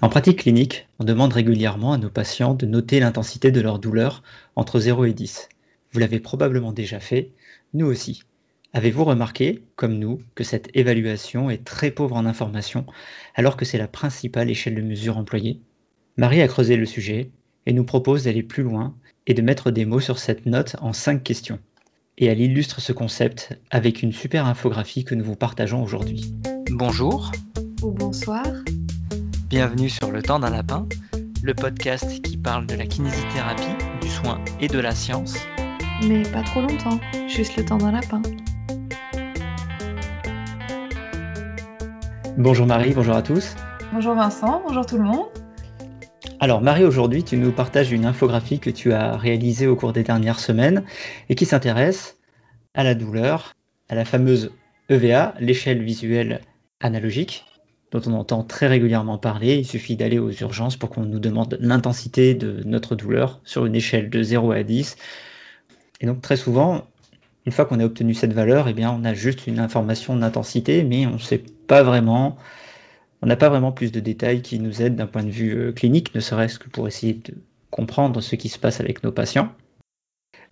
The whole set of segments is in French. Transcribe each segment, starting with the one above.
En pratique clinique, on demande régulièrement à nos patients de noter l'intensité de leur douleur entre 0 et 10. Vous l'avez probablement déjà fait, nous aussi. Avez-vous remarqué, comme nous, que cette évaluation est très pauvre en informations alors que c'est la principale échelle de mesure employée? Marie a creusé le sujet et nous propose d'aller plus loin et de mettre des mots sur cette note en cinq questions. Et elle illustre ce concept avec une super infographie que nous vous partageons aujourd'hui. Bonjour. Ou bonsoir. Bienvenue sur Le Temps d'un Lapin, le podcast qui parle de la kinésithérapie, du soin et de la science. Mais pas trop longtemps, juste le temps d'un lapin. Bonjour Marie, bonjour à tous. Bonjour Vincent, bonjour tout le monde. Alors Marie, aujourd'hui tu nous partages une infographie que tu as réalisée au cours des dernières semaines et qui s'intéresse à la douleur, à la fameuse EVA, l'échelle visuelle analogique, dont on entend très régulièrement parler. Il suffit d'aller aux urgences pour qu'on nous demande l'intensité de notre douleur sur une échelle de 0 à 10. Et donc très souvent, une fois qu'on a obtenu cette valeur, eh bien, on a juste une information d'intensité, mais on sait pas vraiment, on n'a pas vraiment plus de détails qui nous aident d'un point de vue euh, clinique, ne serait-ce que pour essayer de comprendre ce qui se passe avec nos patients.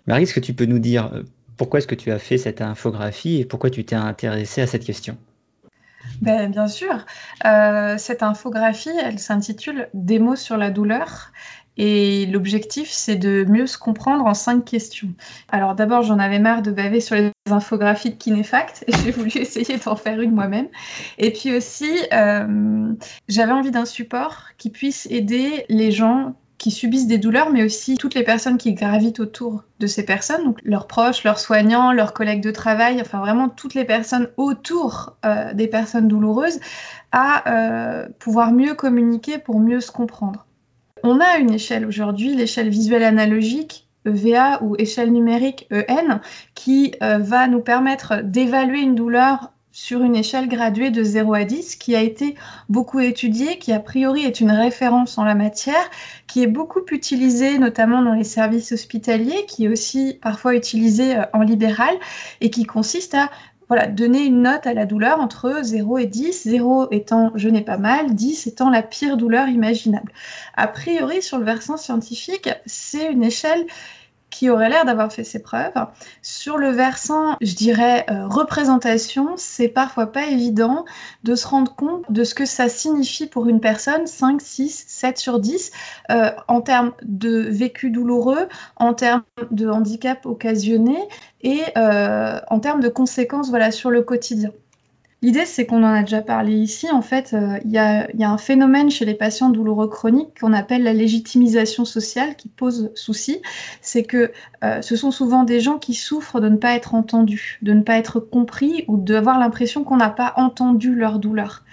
Marie, est-ce que tu peux nous dire euh, pourquoi est-ce que tu as fait cette infographie et pourquoi tu t'es intéressé à cette question? Ben, bien sûr. Euh, cette infographie, elle s'intitule Des mots sur la douleur. Et l'objectif, c'est de mieux se comprendre en cinq questions. Alors d'abord, j'en avais marre de baver sur les infographies de Kinefact et j'ai voulu essayer d'en faire une moi-même. Et puis aussi, euh, j'avais envie d'un support qui puisse aider les gens qui subissent des douleurs, mais aussi toutes les personnes qui gravitent autour de ces personnes, donc leurs proches, leurs soignants, leurs collègues de travail, enfin vraiment toutes les personnes autour euh, des personnes douloureuses, à euh, pouvoir mieux communiquer pour mieux se comprendre. On a une échelle aujourd'hui, l'échelle visuelle analogique, EVA ou échelle numérique EN, qui euh, va nous permettre d'évaluer une douleur sur une échelle graduée de 0 à 10 qui a été beaucoup étudiée, qui a priori est une référence en la matière, qui est beaucoup utilisée notamment dans les services hospitaliers, qui est aussi parfois utilisée euh, en libéral et qui consiste à voilà, donner une note à la douleur entre 0 et 10, 0 étant je n'ai pas mal, 10 étant la pire douleur imaginable. A priori, sur le versant scientifique, c'est une échelle qui aurait l'air d'avoir fait ses preuves. Sur le versant, je dirais, euh, représentation, c'est parfois pas évident de se rendre compte de ce que ça signifie pour une personne, 5, 6, 7 sur 10, euh, en termes de vécu douloureux, en termes de handicap occasionné et euh, en termes de conséquences voilà, sur le quotidien. L'idée, c'est qu'on en a déjà parlé ici. En fait, euh, il y, a un phénomène chez les patients douloureux chroniques qu'on appelle la légitimisation sociale qui pose souci. C'est que euh, ce sont souvent des gens qui souffrent de ne pas être entendus, de ne pas être compris ou d'avoir l'impression qu'on n'a pas entendu leur douleur.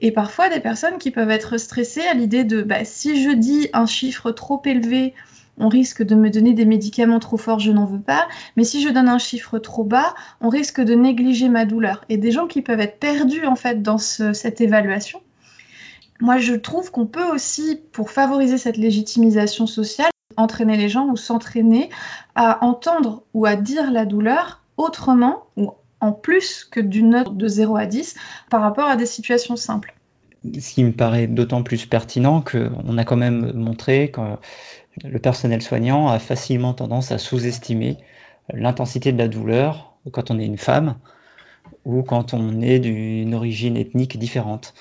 Et parfois, des personnes qui peuvent être stressées à l'idée de bah, si je dis un chiffre trop élevé, on risque de me donner des médicaments trop forts, je n'en veux pas. Mais si je donne un chiffre trop bas, on risque de négliger ma douleur. Et des gens qui peuvent être perdus en fait dans cette évaluation. Moi, je trouve qu'on peut aussi, pour favoriser cette légitimisation sociale, entraîner les gens ou s'entraîner à entendre ou à dire la douleur autrement ou en plus que d'une note de 0 à 10 par rapport à des situations simples. Ce qui me paraît d'autant plus pertinent qu'on a quand même montré que le personnel soignant a facilement tendance à sous-estimer l'intensité de la douleur quand on est une femme ou quand on est d'une origine ethnique différente.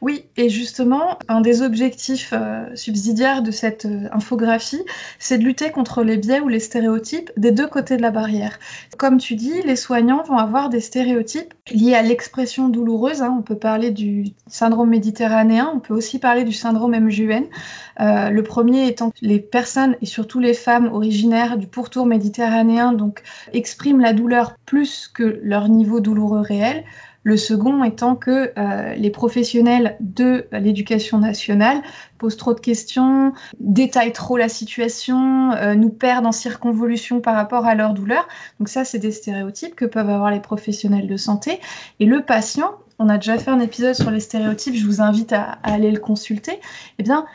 Oui, et justement, un des objectifs euh, subsidiaires de cette euh, infographie, c'est de lutter contre les biais ou les stéréotypes des deux côtés de la barrière. Comme tu dis, les soignants vont avoir des stéréotypes liés à l'expression douloureuse. Hein. On peut parler du syndrome méditerranéen, on peut aussi parler du syndrome MJN. Euh, le premier étant que les personnes et surtout les femmes originaires du pourtour méditerranéen donc expriment la douleur plus que leur niveau douloureux réel. Le second étant que euh, les professionnels de l'éducation nationale posent trop de questions, détaillent trop la situation, euh, nous perdent en circonvolution par rapport à leur douleur. Donc ça, c'est des stéréotypes que peuvent avoir les professionnels de santé. Et le patient, on a déjà fait un épisode sur les stéréotypes, je vous invite à, à aller le consulter. Eh bien,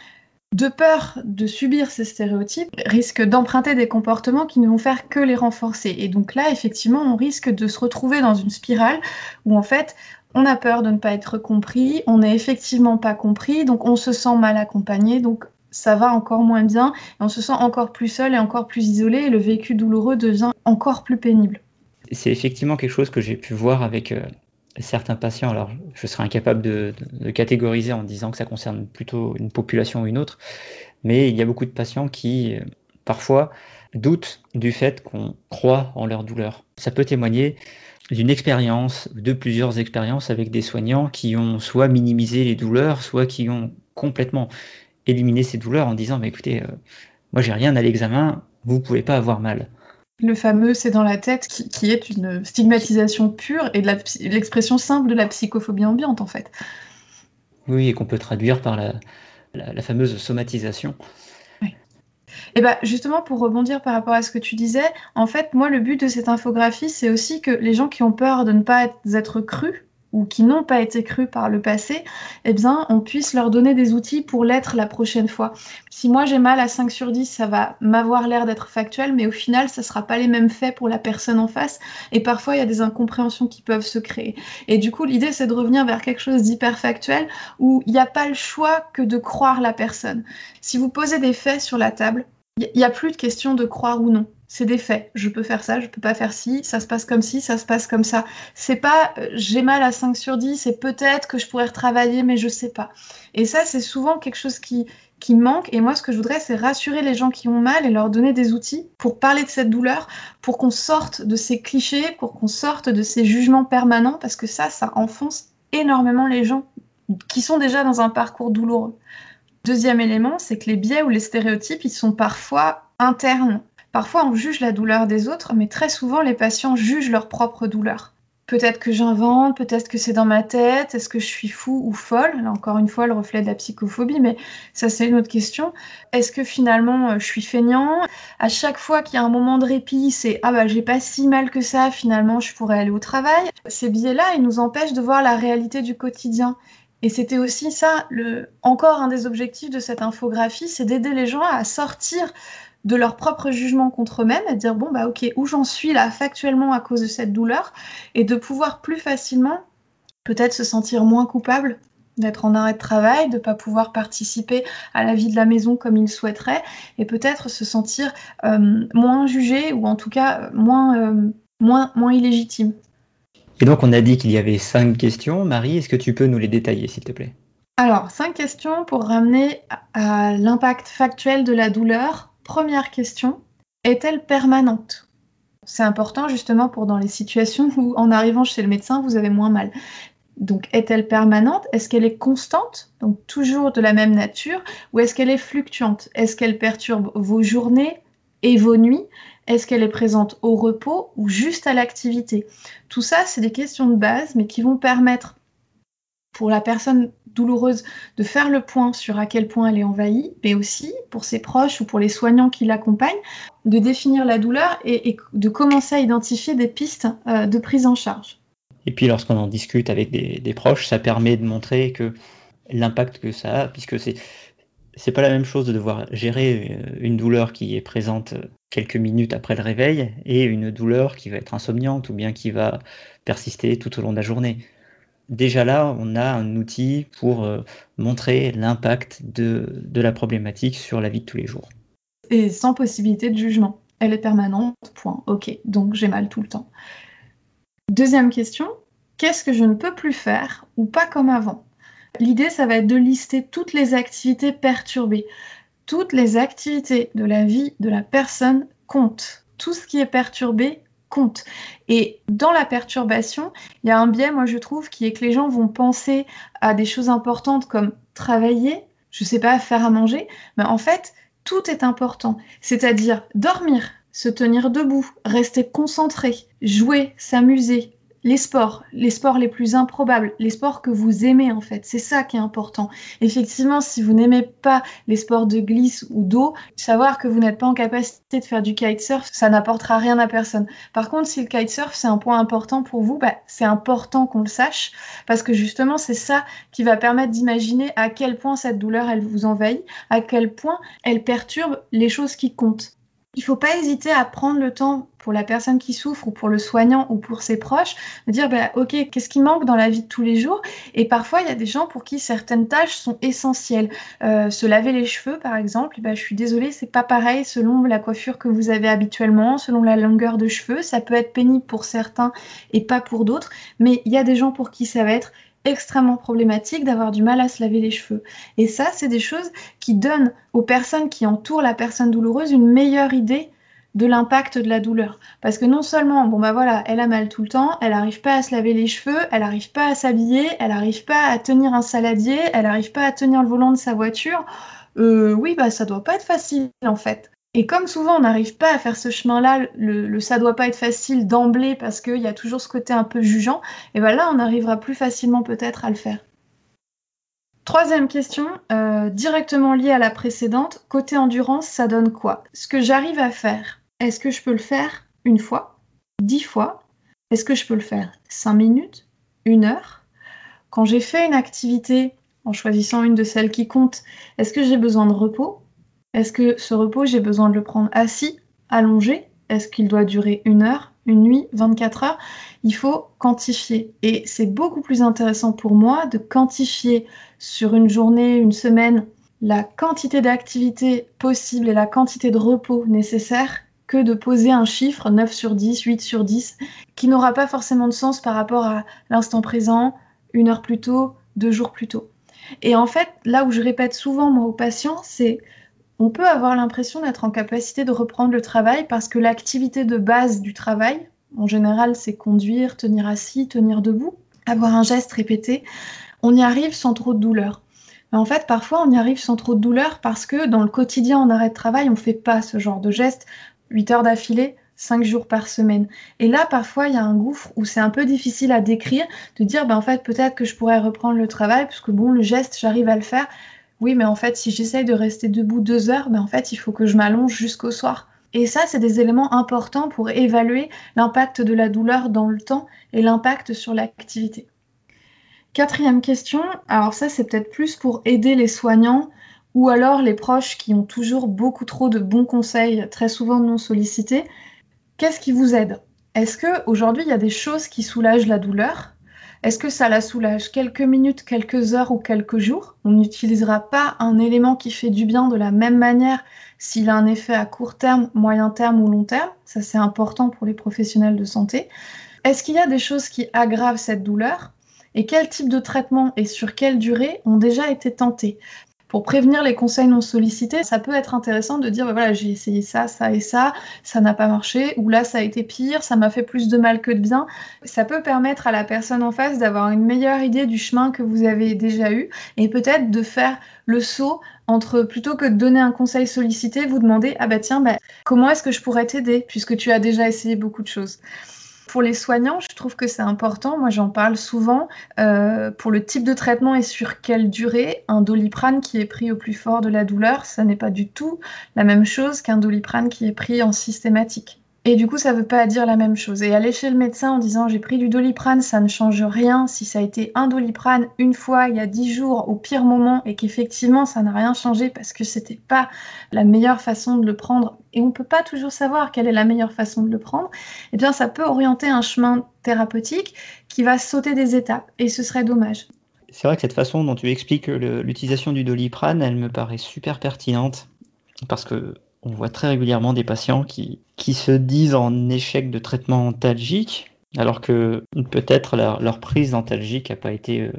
de peur de subir ces stéréotypes, risque d'emprunter des comportements qui ne vont faire que les renforcer. Et donc là, effectivement, on risque de se retrouver dans une spirale où en fait, on a peur de ne pas être compris, on n'est effectivement pas compris, donc on se sent mal accompagné, donc ça va encore moins bien, et on se sent encore plus seul et encore plus isolé, et le vécu douloureux devient encore plus pénible. C'est effectivement quelque chose que j'ai pu voir avec euh, certains patients. Alors, je serais incapable de, catégoriser en disant que ça concerne plutôt une population ou une autre, mais il y a beaucoup de patients qui, euh, parfois, doutent du fait qu'on croit en leur douleur. Ça peut témoigner d'une expérience, de plusieurs expériences avec des soignants qui ont soit minimisé les douleurs, soit qui ont complètement éliminer ces douleurs en disant mais écoutez, euh, moi j'ai rien à l'examen, vous pouvez pas avoir mal. Le fameux c'est dans la tête qui, est une stigmatisation pure et l'expression simple de la psychophobie ambiante en fait. Oui, et qu'on peut traduire par la, la, fameuse somatisation. Et bah justement pour rebondir par rapport à ce que tu disais, en fait moi le but de cette infographie c'est aussi que les gens qui ont peur de ne pas être crus ou qui n'ont pas été crus par le passé, eh bien, on puisse leur donner des outils pour l'être la prochaine fois. Si moi j'ai mal à 5 sur 10, ça va m'avoir l'air d'être factuel, mais au final, ça ne sera pas les mêmes faits pour la personne en face. Et parfois, il y a des incompréhensions qui peuvent se créer. Et du coup, l'idée, c'est de revenir vers quelque chose d'hyper factuel où il n'y a pas le choix que de croire la personne. Si vous posez des faits sur la table, il n'y a plus de question de croire ou non c'est des faits. Je peux faire ça, je peux pas faire ci, ça se passe comme ci, ça se passe comme ça. C'est pas euh, j'ai mal à 5 sur 10 c'est peut-être que je pourrais retravailler, mais je sais pas. Et ça, c'est souvent quelque chose qui, qui manque. Et moi, ce que je voudrais, c'est rassurer les gens qui ont mal et leur donner des outils pour parler de cette douleur, pour qu'on sorte de ces clichés, pour qu'on sorte de ces jugements permanents, parce que ça, ça enfonce énormément les gens qui sont déjà dans un parcours douloureux. Deuxième élément, c'est que les biais ou les stéréotypes, ils sont parfois internes Parfois, on juge la douleur des autres, mais très souvent, les patients jugent leur propre douleur. Peut-être que j'invente, peut-être que c'est dans ma tête, est-ce que je suis fou ou folle? Là, encore une fois, le reflet de la psychophobie, mais ça, c'est une autre question. Est-ce que finalement, euh, je suis feignant? À chaque fois qu'il y a un moment de répit, c'est Ah bah, j'ai pas si mal que ça, finalement, je pourrais aller au travail. Ces biais-là, ils nous empêchent de voir la réalité du quotidien. Et c'était aussi ça, le... encore un des objectifs de cette infographie, c'est d'aider les gens à sortir de leur propre jugement contre eux-mêmes, à dire bon bah ok où j'en suis là factuellement à cause de cette douleur, et de pouvoir plus facilement peut-être se sentir moins coupable d'être en arrêt de travail, de ne pas pouvoir participer à la vie de la maison comme ils souhaiteraient, et peut-être se sentir euh, moins jugé ou en tout cas moins, euh, moins, moins illégitime. Et donc on a dit qu'il y avait cinq questions. Marie, est-ce que tu peux nous les détailler s'il te plaît? Alors, cinq questions pour ramener à l'impact factuel de la douleur Première question, est-elle permanente? C'est important justement pour dans les situations où en arrivant chez le médecin, vous avez moins mal. Donc est-elle permanente? Est-ce qu'elle est constante? Donc toujours de la même nature? Ou est-ce qu'elle est fluctuante? Est-ce qu'elle perturbe vos journées et vos nuits? Est-ce qu'elle est présente au repos ou juste à l'activité? Tout ça, c'est des questions de base, mais qui vont permettre pour la personne douloureuse de faire le point sur à quel point elle est envahie, mais aussi pour ses proches ou pour les soignants qui l'accompagnent, de définir la douleur et, de commencer à identifier des pistes euh, de prise en charge. Et puis lorsqu'on en discute avec des, proches, ça permet de montrer que l'impact que ça a, puisque c'est c'est pas la même chose de devoir gérer euh, une douleur qui est présente quelques minutes après le réveil et une douleur qui va être insomniante ou bien qui va persister tout au long de la journée déjà là, on a un outil pour euh, montrer l'impact de, la problématique sur la vie de tous les jours. Et sans possibilité de jugement. Elle est permanente, point. Ok, donc j'ai mal tout le temps. Deuxième question, qu'est-ce que je ne peux plus faire ou pas comme avant? L'idée, ça va être de lister toutes les activités perturbées. Toutes les activités de la vie de la personne comptent. Tout ce qui est perturbé Et dans la perturbation, il y a un biais, moi je trouve, qui est que les gens vont penser à des choses importantes comme travailler, je sais pas, faire à manger, mais en fait, tout est important. C'est-à-dire dormir, se tenir debout, rester concentré, jouer, s'amuser, les sports, les sports les plus improbables, les sports que vous aimez en fait, c'est ça qui est important. Effectivement, si vous n'aimez pas les sports de glisse ou d'eau, savoir que vous n'êtes pas en capacité de faire du kitesurf, ça n'apportera rien à personne. Par contre, si le kitesurf c'est un point important pour vous, bah, c'est important qu'on le sache parce que justement c'est ça qui va permettre d'imaginer à quel point cette douleur elle vous envahit, à quel point elle perturbe les choses qui comptent. Il ne faut pas hésiter à prendre le temps pour la personne qui souffre ou pour le soignant ou pour ses proches de dire bah, ok qu'est-ce qui manque dans la vie de tous les jours? Et parfois il y a des gens pour qui certaines tâches sont essentielles. Euh, se laver les cheveux par exemple bah, je suis désolée c'est pas pareil selon la coiffure que vous avez habituellement selon la longueur de cheveux. Ça peut être pénible pour certains et pas pour d'autres. Mais il y a des gens pour qui ça va être extrêmement problématique d'avoir du mal à se laver les cheveux. Et ça, c'est des choses qui donnent aux personnes qui entourent la personne douloureuse une meilleure idée de l'impact de la douleur. Parce que non seulement, bon bah voilà, elle a mal tout le temps, elle n'arrive pas à se laver les cheveux, elle n'arrive pas à s'habiller, elle n'arrive pas à tenir un saladier, elle n'arrive pas à tenir le volant de sa voiture. Euh, oui, bah ça doit pas être facile en fait. Et comme souvent on n'arrive pas à faire ce chemin-là, le, ça doit pas être facile d'emblée parce qu'il y a toujours ce côté un peu jugeant, et bien là on arrivera plus facilement peut-être à le faire. Troisième question, euh, directement liée à la précédente, côté endurance, ça donne quoi? Ce que j'arrive à faire, est-ce que je peux le faire une fois, dix fois? Est-ce que je peux le faire cinq minutes, une heure? Quand j'ai fait une activité, en choisissant une de celles qui comptent, est-ce que j'ai besoin de repos? Est-ce que ce repos, j'ai besoin de le prendre assis, allongé? Est-ce qu'il doit durer une heure, une nuit, 24 heures? Il faut quantifier. Et c'est beaucoup plus intéressant pour moi de quantifier sur une journée, une semaine, la quantité d'activité possible et la quantité de repos nécessaire que de poser un chiffre 9 sur 10, 8 sur 10, qui n'aura pas forcément de sens par rapport à l'instant présent, une heure plus tôt, deux jours plus tôt. Et en fait, là où je répète souvent moi aux patients, c'est on peut avoir l'impression d'être en capacité de reprendre le travail parce que l'activité de base du travail, en général, c'est conduire, tenir assis, tenir debout, avoir un geste répété, on y arrive sans trop de douleur. En fait, parfois, on y arrive sans trop de douleur parce que dans le quotidien en arrêt de travail, on ne fait pas ce genre de geste 8 heures d'affilée, 5 jours par semaine. Et là, parfois, il y a un gouffre où c'est un peu difficile à décrire, de dire, ben, en fait, peut-être que je pourrais reprendre le travail, parce que bon, le geste, j'arrive à le faire, oui, mais en fait, si j'essaye de rester debout deux heures, mais en fait, il faut que je m'allonge jusqu'au soir. Et ça, c'est des éléments importants pour évaluer l'impact de la douleur dans le temps et l'impact sur l'activité. Quatrième question, alors ça, c'est peut-être plus pour aider les soignants ou alors les proches qui ont toujours beaucoup trop de bons conseils, très souvent non sollicités. Qu'est-ce qui vous aide? Est-ce qu'aujourd'hui, il y a des choses qui soulagent la douleur? Est-ce que ça la soulage quelques minutes, quelques heures ou quelques jours? On n'utilisera pas un élément qui fait du bien de la même manière s'il a un effet à court terme, moyen terme ou long terme? Ça, c'est important pour les professionnels de santé. Est-ce qu'il y a des choses qui aggravent cette douleur? Et quel type de traitement et sur quelle durée ont déjà été tentés pour prévenir les conseils non sollicités, ça peut être intéressant de dire bah voilà, j'ai essayé ça, ça et ça, ça n'a pas marché, ou là ça a été pire, ça m'a fait plus de mal que de bien. Ça peut permettre à la personne en face d'avoir une meilleure idée du chemin que vous avez déjà eu et peut-être de faire le saut entre plutôt que de donner un conseil sollicité, vous demander ah bah tiens, bah, comment est-ce que je pourrais t'aider puisque tu as déjà essayé beaucoup de choses pour les soignants, je trouve que c'est important. Moi, j'en parle souvent. Euh, pour le type de traitement et sur quelle durée, un doliprane qui est pris au plus fort de la douleur, ça n'est pas du tout la même chose qu'un doliprane qui est pris en systématique. Et du coup, ça ne veut pas dire la même chose. Et aller chez le médecin en disant j'ai pris du doliprane, ça ne change rien. Si ça a été un doliprane une fois il y a dix jours au pire moment et qu'effectivement ça n'a rien changé parce que c'était pas la meilleure façon de le prendre et on ne peut pas toujours savoir quelle est la meilleure façon de le prendre, eh bien ça peut orienter un chemin thérapeutique qui va sauter des étapes et ce serait dommage. C'est vrai que cette façon dont tu expliques l'utilisation du doliprane, elle me paraît super pertinente parce que on voit très régulièrement des patients qui, se disent en échec de traitement antalgique, alors que peut-être leur, prise d'antalgique n'a pas été euh,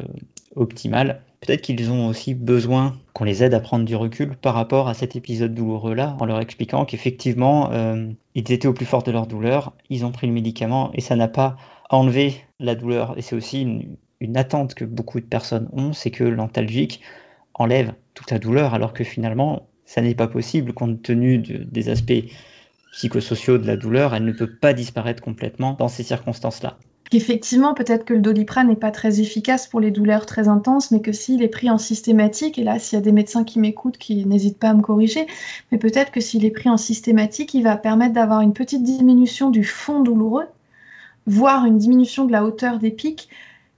optimale. Peut-être qu'ils ont aussi besoin qu'on les aide à prendre du recul par rapport à cet épisode douloureux-là, en leur expliquant qu'effectivement, euh, ils étaient au plus fort de leur douleur, ils ont pris le médicament et ça n'a pas enlevé la douleur. Et c'est aussi une attente que beaucoup de personnes ont, c'est que l'antalgique enlève toute la douleur, alors que finalement, ça n'est pas possible compte tenu des aspects psychosociaux de la douleur, elle ne peut pas disparaître complètement dans ces circonstances-là. Effectivement, peut-être que le doliprane n'est pas très efficace pour les douleurs très intenses, mais que s'il est pris en systématique, et là, s'il y a des médecins qui m'écoutent, qui n'hésitent pas à me corriger, mais peut-être que s'il est pris en systématique, il va permettre d'avoir une petite diminution du fond douloureux, voire une diminution de la hauteur des pics,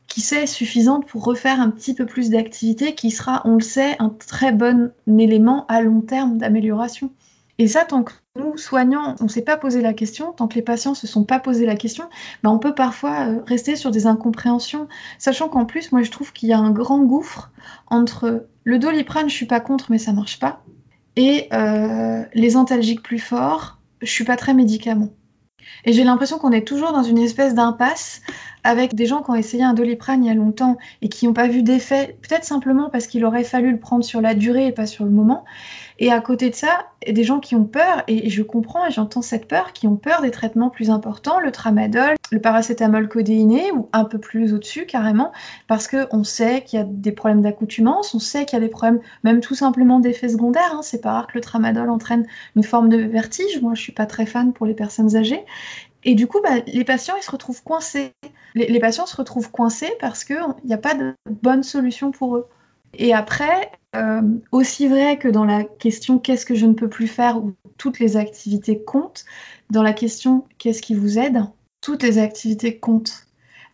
qui sait suffisante pour refaire un petit peu plus d'activité, qui sera, on le sait, un très bon élément à long terme d'amélioration. Et ça, tant que nous, soignants, on ne s'est pas posé la question, tant que les patients ne se sont pas posé la question, ben on peut parfois euh, rester sur des incompréhensions, sachant qu'en plus, moi, je trouve qu'il y a un grand gouffre entre le doliprane, je suis pas contre, mais ça marche pas, et euh, les antalgiques plus forts, je suis pas très médicament. Et j'ai l'impression qu'on est toujours dans une espèce d'impasse avec des gens qui ont essayé un doliprane il y a longtemps et qui n'ont pas vu d'effet, peut-être simplement parce qu'il aurait fallu le prendre sur la durée et pas sur le moment. Et à côté de ça, des gens qui ont peur, et je comprends et j'entends cette peur, qui ont peur des traitements plus importants, le tramadol, le paracétamol codéiné, ou un peu plus au-dessus carrément, parce qu'on sait qu'il y a des problèmes d'accoutumance, on sait qu'il y a des problèmes même tout simplement d'effets secondaires. Hein. C'est pas rare que le tramadol entraîne une forme de vertige. Moi, je suis pas très fan pour les personnes âgées. Et du coup, bah, les patients, ils se retrouvent coincés. Les, patients se retrouvent coincés parce qu'il n'y a pas de bonne solution pour eux. Et après, euh, aussi vrai que dans la question qu'est-ce que je ne peux plus faire? où toutes les activités comptent, dans la question qu'est-ce qui vous aide, toutes les activités comptent.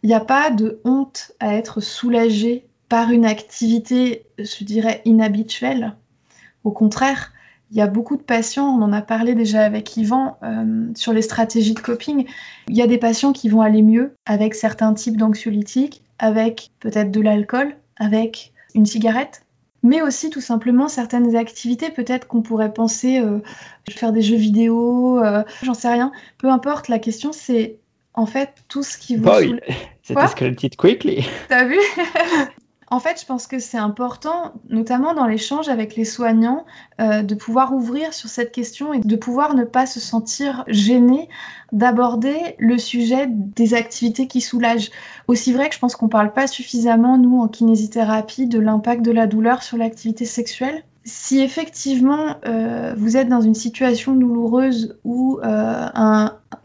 Il n'y a pas de honte à être soulagé par une activité, je dirais, inhabituelle. Au contraire, il y a beaucoup de patients, on en a parlé déjà avec Yvan euh, sur les stratégies de coping. Il y a des patients qui vont aller mieux avec certains types d'anxiolytiques, avec peut-être de l'alcool, avec une cigarette, mais aussi tout simplement certaines activités, peut-être qu'on pourrait penser euh, faire des jeux vidéo, euh, j'en sais rien. Peu importe, la question c'est en fait tout ce qui vous. Boy, c'était quickly. T'as vu? En fait, je pense que c'est important, notamment dans l'échange avec les soignants, euh, de pouvoir ouvrir sur cette question et de pouvoir ne pas se sentir gêné d'aborder le sujet des activités qui soulagent. Aussi vrai que je pense qu'on ne parle pas suffisamment, nous, en kinésithérapie, de l'impact de la douleur sur l'activité sexuelle si effectivement euh, vous êtes dans une situation douloureuse où euh,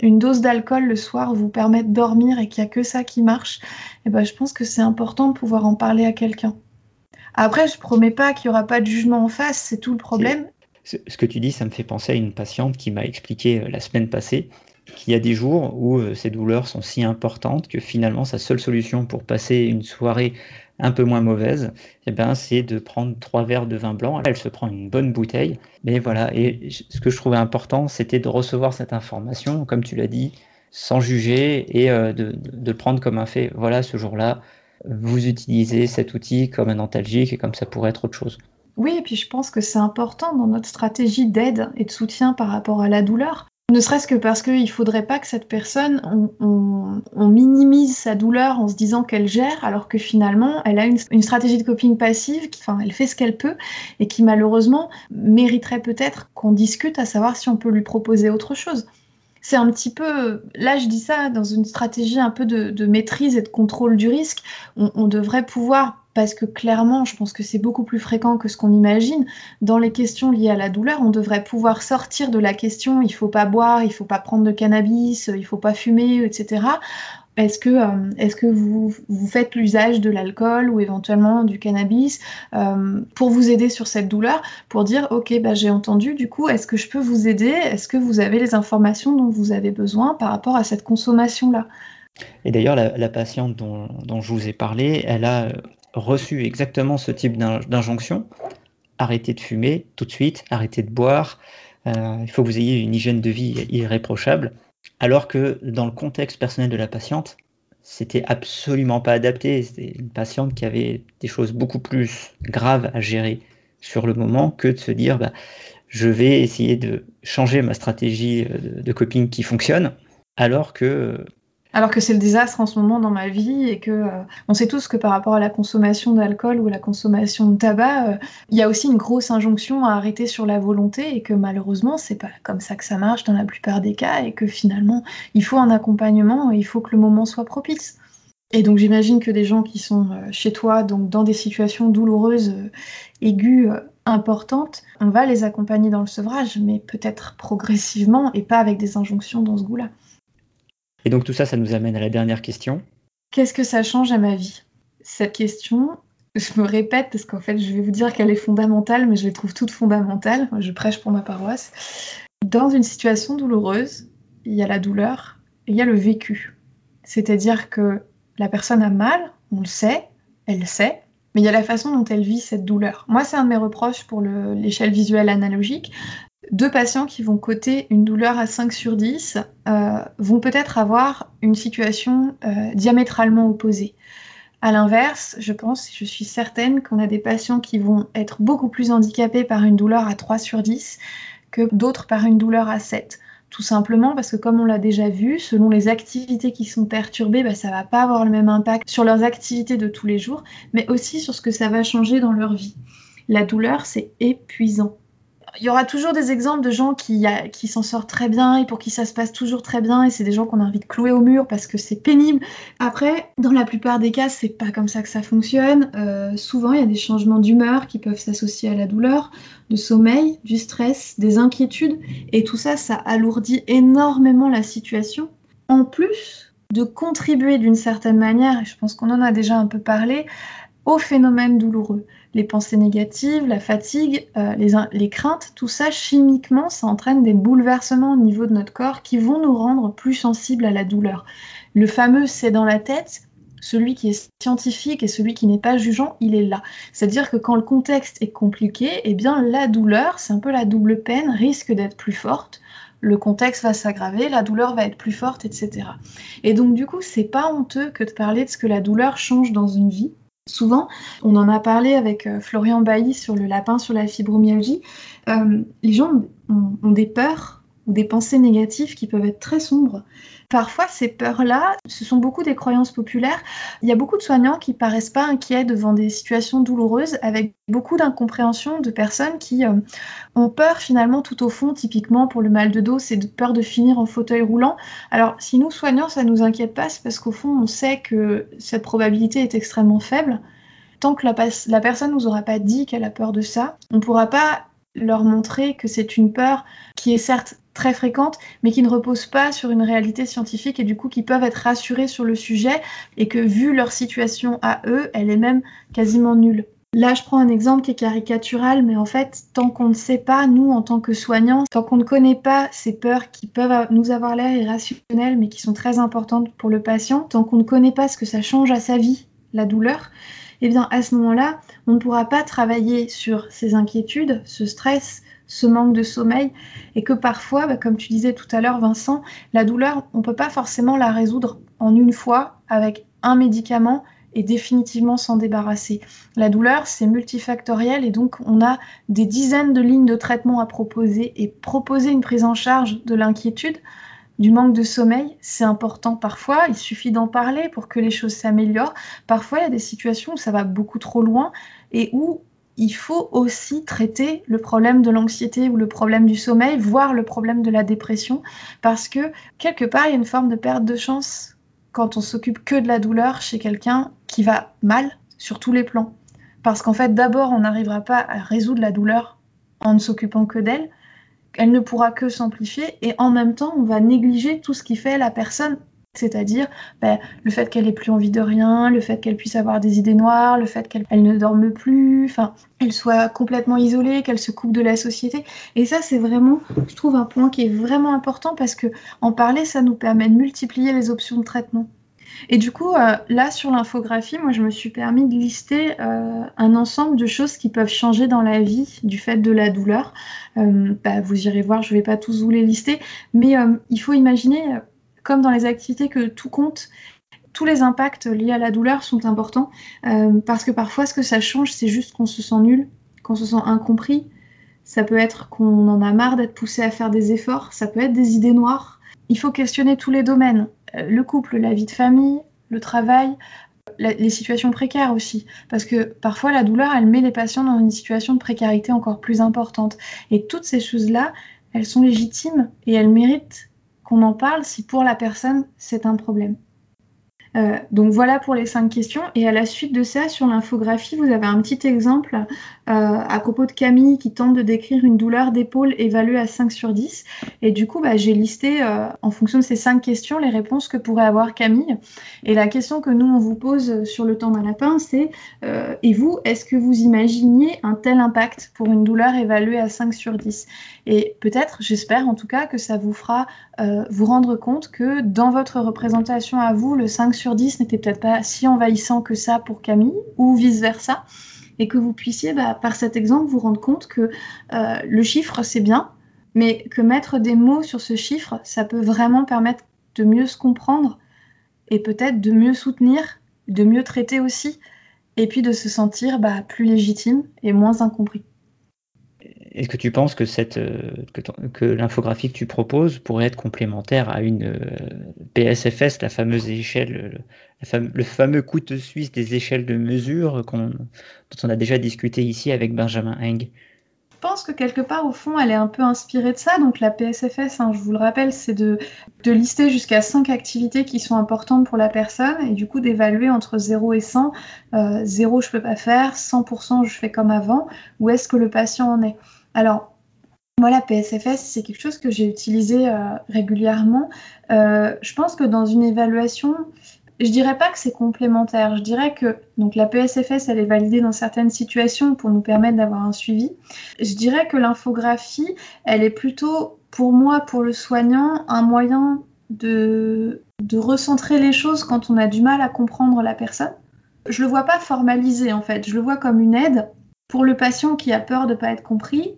une dose d'alcool le soir vous permet de dormir et qu'il n'y a que ça qui marche, eh ben, je pense que c'est important de pouvoir en parler à quelqu'un. Après, je promets pas qu'il n'y aura pas de jugement en face, c'est tout le problème. Ce que tu dis, ça me fait penser à une patiente qui m'a expliqué euh, la semaine passée qu'il y a des jours où ces douleurs sont si importantes que finalement sa seule solution pour passer une soirée un peu moins mauvaise, eh ben, c'est de prendre trois verres de vin blanc. Elle se prend une bonne bouteille. Mais voilà, et ce que je trouvais important, c'était de recevoir cette information, comme tu l'as dit, sans juger et euh, de, de, le prendre comme un fait. Voilà, ce jour-là, vous utilisez cet outil comme un antalgique et comme ça pourrait être autre chose. Oui, et puis je pense que c'est important dans notre stratégie d'aide et de soutien par rapport à la douleur ne serait-ce que parce qu'il ne faudrait pas que cette personne, on, minimise sa douleur en se disant qu'elle gère, alors que finalement, elle a une, stratégie de coping passive, enfin, elle fait ce qu'elle peut, et qui malheureusement mériterait peut-être qu'on discute à savoir si on peut lui proposer autre chose. C'est un petit peu, là je dis ça dans une stratégie un peu de, maîtrise et de contrôle du risque, on devrait pouvoir parce que clairement, je pense que c'est beaucoup plus fréquent que ce qu'on imagine. Dans les questions liées à la douleur, on devrait pouvoir sortir de la question il faut pas boire, il faut pas prendre de cannabis, il faut pas fumer, etc. Est-ce que, euh, que vous, faites l'usage de l'alcool ou éventuellement du cannabis euh, pour vous aider sur cette douleur, pour dire ok, bah, j'ai entendu, du coup, est-ce que je peux vous aider? Est-ce que vous avez les informations dont vous avez besoin par rapport à cette consommation-là? Et d'ailleurs, la, patiente dont, dont, je vous ai parlé, elle a reçu exactement ce type d'injonction, arrêtez de fumer tout de suite, arrêtez de boire, euh, il faut que vous ayez une hygiène de vie irréprochable, alors que dans le contexte personnel de la patiente, c'était absolument pas adapté. C'était une patiente qui avait des choses beaucoup plus graves à gérer sur le moment que de se dire bah, je vais essayer de changer ma stratégie de, de coping qui fonctionne, alors que alors que c'est le désastre en ce moment dans ma vie et que euh, on sait tous que par rapport à la consommation d'alcool ou la consommation de tabac, euh, il y a aussi une grosse injonction à arrêter sur la volonté et que malheureusement c'est pas comme ça que ça marche dans la plupart des cas et que finalement il faut un accompagnement et il faut que le moment soit propice. Et donc j'imagine que des gens qui sont euh, chez toi, donc dans des situations douloureuses, aiguës, importantes, on va les accompagner dans le sevrage, mais peut-être progressivement et pas avec des injonctions dans ce goût-là. Et donc tout ça, ça nous amène à la dernière question. Qu'est-ce que ça change à ma vie? Cette question, je me répète parce qu'en fait, je vais vous dire qu'elle est fondamentale, mais je les trouve toutes fondamentales. Je prêche pour ma paroisse. Dans une situation douloureuse, il y a la douleur et il y a le vécu. C'est-à-dire que la personne a mal, on le sait, elle le sait, mais il y a la façon dont elle vit cette douleur. Moi, c'est un de mes reproches pour l'échelle visuelle analogique deux patients qui vont coter une douleur à 5 sur 10 euh, vont peut-être avoir une situation euh, diamétralement opposée. À l'inverse, je pense, je suis certaine qu'on a des patients qui vont être beaucoup plus handicapés par une douleur à 3 sur 10 que d'autres par une douleur à 7. Tout simplement parce que comme on l'a déjà vu, selon les activités qui sont perturbées, bah, ça va pas avoir le même impact sur leurs activités de tous les jours, mais aussi sur ce que ça va changer dans leur vie. La douleur, c'est épuisant il y aura toujours des exemples de gens qui, s'en sortent très bien et pour qui ça se passe toujours très bien et c'est des gens qu'on a envie clouer au mur parce que c'est pénible. Après, dans la plupart des cas, c'est pas comme ça que ça fonctionne. Euh, souvent, il y a des changements d'humeur qui peuvent s'associer à la douleur, de sommeil, du stress, des inquiétudes et tout ça, ça alourdit énormément la situation. En plus de contribuer d'une certaine manière, et je pense qu'on en a déjà un peu parlé, au phénomène douloureux les pensées négatives, la fatigue, euh, les, craintes, tout ça, chimiquement, ça entraîne des bouleversements au niveau de notre corps qui vont nous rendre plus sensibles à la douleur. Le fameux c'est dans la tête, celui qui est scientifique et celui qui n'est pas jugeant, il est là. C'est-à-dire que quand le contexte est compliqué, eh bien la douleur, c'est un peu la double peine, risque d'être plus forte. Le contexte va s'aggraver, la douleur va être plus forte, etc. Et donc du coup, c'est pas honteux que de parler de ce que la douleur change dans une vie souvent. On en a parlé avec euh, Florian Bailly sur le lapin sur la fibromyalgie. Euh, les gens ont, des peurs ou des pensées négatives qui peuvent être très sombres. Parfois, ces peurs-là, ce sont beaucoup des croyances populaires. Il y a beaucoup de soignants qui paraissent pas inquiets devant des situations douloureuses, avec beaucoup d'incompréhension de personnes qui euh, ont peur finalement tout au fond, typiquement pour le mal de dos, c'est de peur de finir en fauteuil roulant. Alors, si nous soignants, ça nous inquiète pas, c'est parce qu'au fond, on sait que cette probabilité est extrêmement faible. Tant que la, la personne nous aura pas dit qu'elle a peur de ça, on ne pourra pas leur montrer que c'est une peur qui est certes très fréquente, mais qui ne repose pas sur une réalité scientifique et du coup qui peuvent être rassurés sur le sujet et que vu leur situation à eux, elle est même quasiment nulle. Là, je prends un exemple qui est caricatural, mais en fait, tant qu'on ne sait pas, nous, en tant que soignants, tant qu'on ne connaît pas ces peurs qui peuvent nous avoir l'air irrationnelles, mais qui sont très importantes pour le patient, tant qu'on ne connaît pas ce que ça change à sa vie, la douleur, eh bien, à ce moment-là, on ne pourra pas travailler sur ces inquiétudes, ce stress, ce manque de sommeil, et que parfois, bah, comme tu disais tout à l'heure, Vincent, la douleur, on ne peut pas forcément la résoudre en une fois avec un médicament et définitivement s'en débarrasser. La douleur, c'est multifactoriel et donc on a des dizaines de lignes de traitement à proposer et proposer une prise en charge de l'inquiétude, du manque de sommeil, c'est important parfois, il suffit d'en parler pour que les choses s'améliorent. Parfois, il y a des situations où ça va beaucoup trop loin et où il faut aussi traiter le problème de l'anxiété ou le problème du sommeil, voire le problème de la dépression, parce que quelque part, il y a une forme de perte de chance quand on s'occupe que de la douleur chez quelqu'un qui va mal sur tous les plans. Parce qu'en fait, d'abord, on n'arrivera pas à résoudre la douleur en ne s'occupant que d'elle, elle ne pourra que s'amplifier et en même temps, on va négliger tout ce qui fait la personne, c'est-à-dire ben, le fait qu'elle ait plus envie de rien, le fait qu'elle puisse avoir des idées noires, le fait qu'elle ne dorme plus, enfin, elle soit complètement isolée, qu'elle se coupe de la société. Et ça, c'est vraiment, je trouve, un point qui est vraiment important parce que en parler, ça nous permet de multiplier les options de traitement. Et du coup, euh, là, sur l'infographie, moi, je me suis permis de lister euh, un ensemble de choses qui peuvent changer dans la vie du fait de la douleur. Euh, bah, vous irez voir, je ne vais pas tous vous les lister, mais il faut imaginer, comme dans les activités, que tout compte. Tous les impacts liés à la douleur sont importants parce que parfois, ce que ça change, c'est juste qu'on se sent nul, qu'on se sent incompris. Ça peut être qu'on en a marre d'être poussé à faire des efforts, ça peut être des idées noires. Il faut questionner tous les domaines. Euh, le couple, la vie de famille, le travail, les situations précaires aussi. Parce que parfois, la douleur, elle met les patients dans une situation de précarité encore plus importante. Et toutes ces choses-là, elles sont légitimes et elles méritent qu'on en parle si pour la personne, c'est un problème. Euh, donc voilà pour les cinq questions. Et à la suite de ça, sur l'infographie, vous avez un petit exemple euh, à propos de Camille qui tente de décrire une douleur d'épaule évaluée à 5 sur 10. Et du coup, bah, j'ai listé euh, en fonction de ces cinq questions les réponses que pourrait avoir Camille. Et la question que nous, on vous pose sur le temps d'un lapin, c'est et vous, est-ce que vous imaginiez un tel impact pour une douleur évaluée à 5 sur 10 Et peut-être, j'espère en tout cas, que ça vous fera vous rendre compte que dans votre représentation à vous, le 5 sur 10 n'était peut-être pas si envahissant que ça pour Camille, ou vice-versa, et que vous puissiez, bah, par cet exemple, vous rendre compte que euh, le chiffre, c'est bien, mais que mettre des mots sur ce chiffre, ça peut vraiment permettre de mieux se comprendre et peut-être de mieux soutenir, de mieux traiter aussi, et puis de se sentir bah, plus légitime et moins incompris. Est-ce que tu penses que, euh, que, l'infographie que tu proposes pourrait être complémentaire à une euh, PSFS, la fameuse échelle, le, fameux couteau suisse des échelles de mesure dont on a déjà discuté ici avec Benjamin Heng? Je pense que quelque part, au fond, elle est un peu inspirée de ça. Donc la PSFS, hein, je vous le rappelle, c'est de, lister jusqu'à 5 activités qui sont importantes pour la personne et du coup d'évaluer entre 0 et 100. Euh, 0, je peux pas faire, 100%, je fais comme avant. Où est-ce que le patient en est? Alors, moi, la PSFS, c'est quelque chose que j'ai utilisé euh, régulièrement. Euh, je pense que dans une évaluation, je dirais pas que c'est complémentaire. Je dirais que donc la PSFS, elle est validée dans certaines situations pour nous permettre d'avoir un suivi. Je dirais que l'infographie, elle est plutôt pour moi, pour le soignant, un moyen de, de recentrer les choses quand on a du mal à comprendre la personne. Je le vois pas formalisé en fait. Je le vois comme une aide pour le patient qui a peur de pas être compris,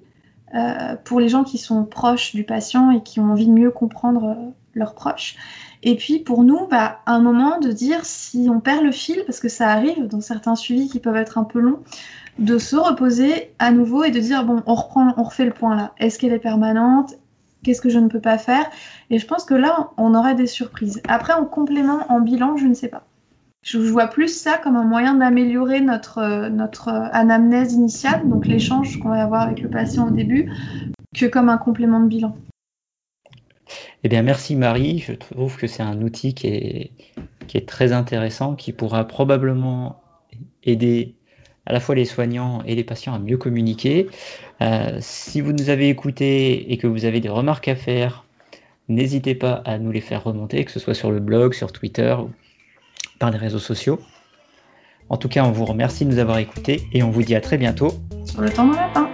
euh, pour les gens qui sont proches du patient et qui ont envie de mieux comprendre euh, leurs proches. Et puis pour nous, bah, un moment de dire si on perd le fil, parce que ça arrive dans certains suivis qui peuvent être un peu longs, de se reposer à nouveau et de dire bon, on reprend, on refait le point là. Est-ce qu'elle est permanente? Qu'est-ce que je ne peux pas faire? Et je pense que là, on aurait des surprises. Après, en complément, en bilan, je ne sais pas. Je vois plus ça comme un moyen d'améliorer notre, notre anamnèse initiale, donc l'échange qu'on va avoir avec le patient au début, que comme un complément de bilan. Eh bien, merci Marie. Je trouve que c'est un outil qui est, très intéressant, qui pourra probablement aider à la fois les soignants et les patients à mieux communiquer. Euh, si vous nous avez écoutés et que vous avez des remarques à faire, n'hésitez pas à nous les faire remonter, que ce soit sur le blog, sur Twitter par les réseaux sociaux. En tout cas, on vous remercie de nous avoir écoutés et on vous dit à très bientôt sur le temps de lapin.